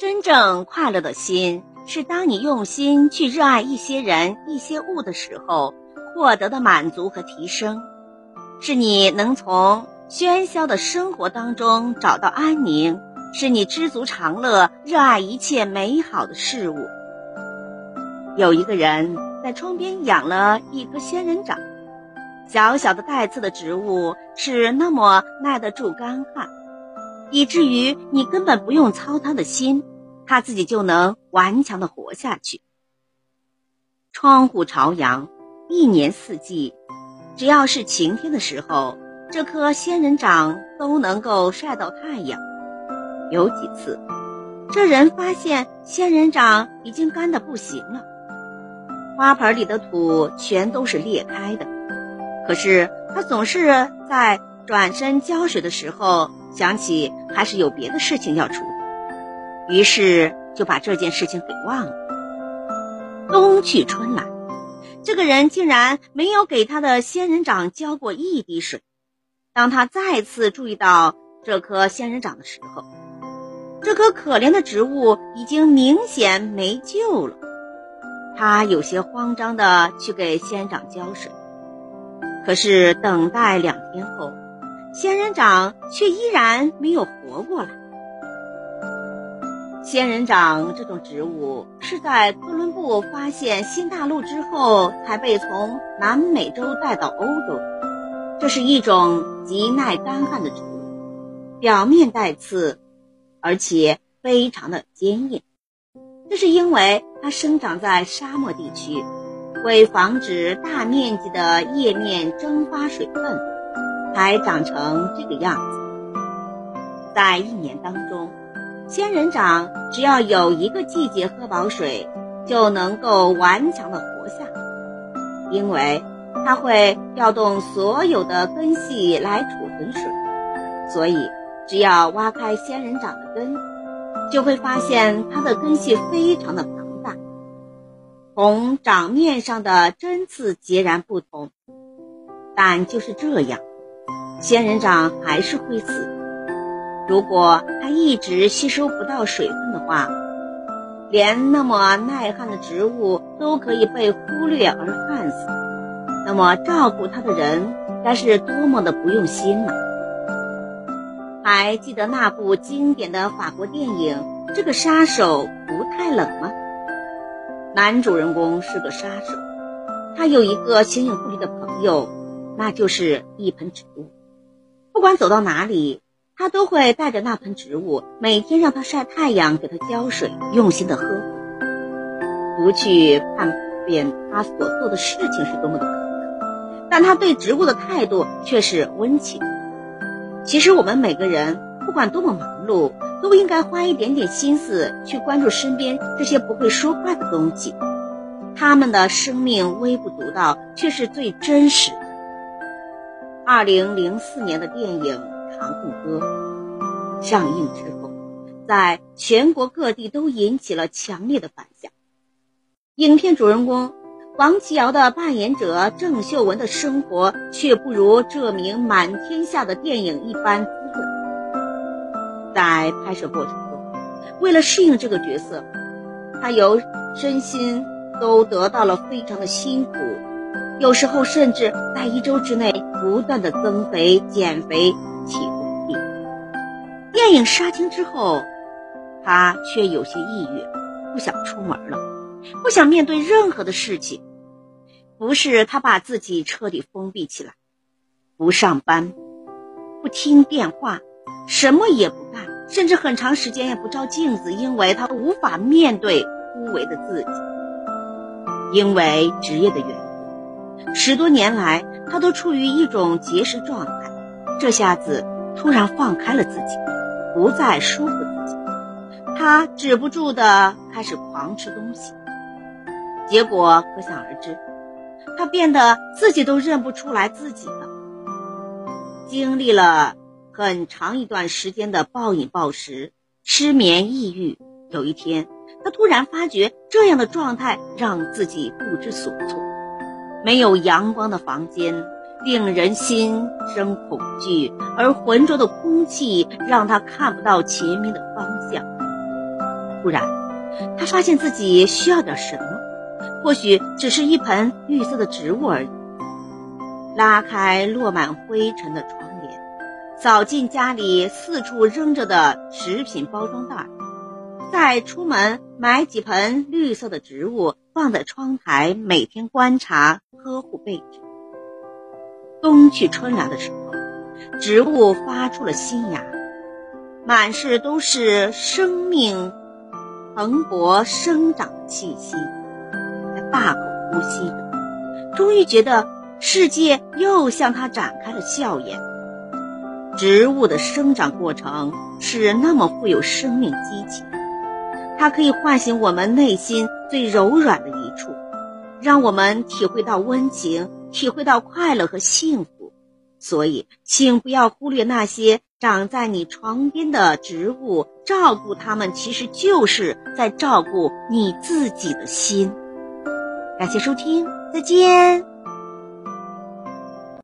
真正快乐的心，是当你用心去热爱一些人、一些物的时候，获得的满足和提升；是你能从喧嚣的生活当中找到安宁；是你知足常乐，热爱一切美好的事物。有一个人在窗边养了一棵仙人掌，小小的带刺的植物是那么耐得住干旱，以至于你根本不用操他的心。他自己就能顽强的活下去。窗户朝阳，一年四季，只要是晴天的时候，这棵仙人掌都能够晒到太阳。有几次，这人发现仙人掌已经干的不行了，花盆里的土全都是裂开的。可是他总是在转身浇水的时候想起还是有别的事情要处理。于是就把这件事情给忘了。冬去春来，这个人竟然没有给他的仙人掌浇过一滴水。当他再次注意到这棵仙人掌的时候，这棵可怜的植物已经明显没救了。他有些慌张地去给仙人掌浇水，可是等待两天后，仙人掌却依然没有活过来。仙人掌这种植物是在哥伦布发现新大陆之后，才被从南美洲带到欧洲。这是一种极耐干旱的植物，表面带刺，而且非常的坚硬。这是因为它生长在沙漠地区，为防止大面积的叶面蒸发水分，才长成这个样子。在一年当中。仙人掌只要有一个季节喝饱水，就能够顽强的活下，因为它会调动所有的根系来储存水，所以只要挖开仙人掌的根，就会发现它的根系非常的庞大，同掌面上的针刺截然不同。但就是这样，仙人掌还是会死。如果它一直吸收不到水分的话，连那么耐旱的植物都可以被忽略而旱死，那么照顾它的人该是多么的不用心呢？还记得那部经典的法国电影《这个杀手不太冷》吗？男主人公是个杀手，他有一个形影不离的朋友，那就是一盆植物，不管走到哪里。他都会带着那盆植物，每天让它晒太阳，给它浇水，用心的呵护。不去看遍他所做的事情是多么的可怕，但他对植物的态度却是温情。其实我们每个人不管多么忙碌，都应该花一点点心思去关注身边这些不会说话的东西，他们的生命微不足道，却是最真实的。二零零四年的电影。《长恨歌》上映之后，在全国各地都引起了强烈的反响。影片主人公王琦瑶的扮演者郑秀文的生活却不如这名满天下的电影一般滋润。在拍摄过程中，为了适应这个角色，他由身心都得到了非常的辛苦，有时候甚至在一周之内不断的增肥、减肥。电影杀青之后，他却有些抑郁，不想出门了，不想面对任何的事情。不是他把自己彻底封闭起来，不上班，不听电话，什么也不干，甚至很长时间也不照镜子，因为他无法面对枯萎的自己。因为职业的缘故，十多年来他都处于一种节食状态。这下子突然放开了自己，不再舒服自己，他止不住的开始狂吃东西，结果可想而知，他变得自己都认不出来自己了。经历了很长一段时间的暴饮暴食、失眠、抑郁，有一天，他突然发觉这样的状态让自己不知所措，没有阳光的房间。令人心生恐惧，而浑浊的空气让他看不到前面的方向。突然，他发现自己需要点什么，或许只是一盆绿色的植物而已。拉开落满灰尘的窗帘，扫进家里四处扔着的食品包装袋，再出门买几盆绿色的植物放在窗台，每天观察呵护备着。冬去春来的时候，植物发出了新芽，满是都是生命蓬勃生长的气息。他大口呼吸着，终于觉得。世界又向他展开了笑颜。植物的生长过程是那么富有生命激情，它可以唤醒我们内心最柔软的一处，让我们体会到温情，体会到快乐和幸福。所以，请不要忽略那些长在你床边的植物，照顾它们，其实就是在照顾你自己的心。感谢收听，再见。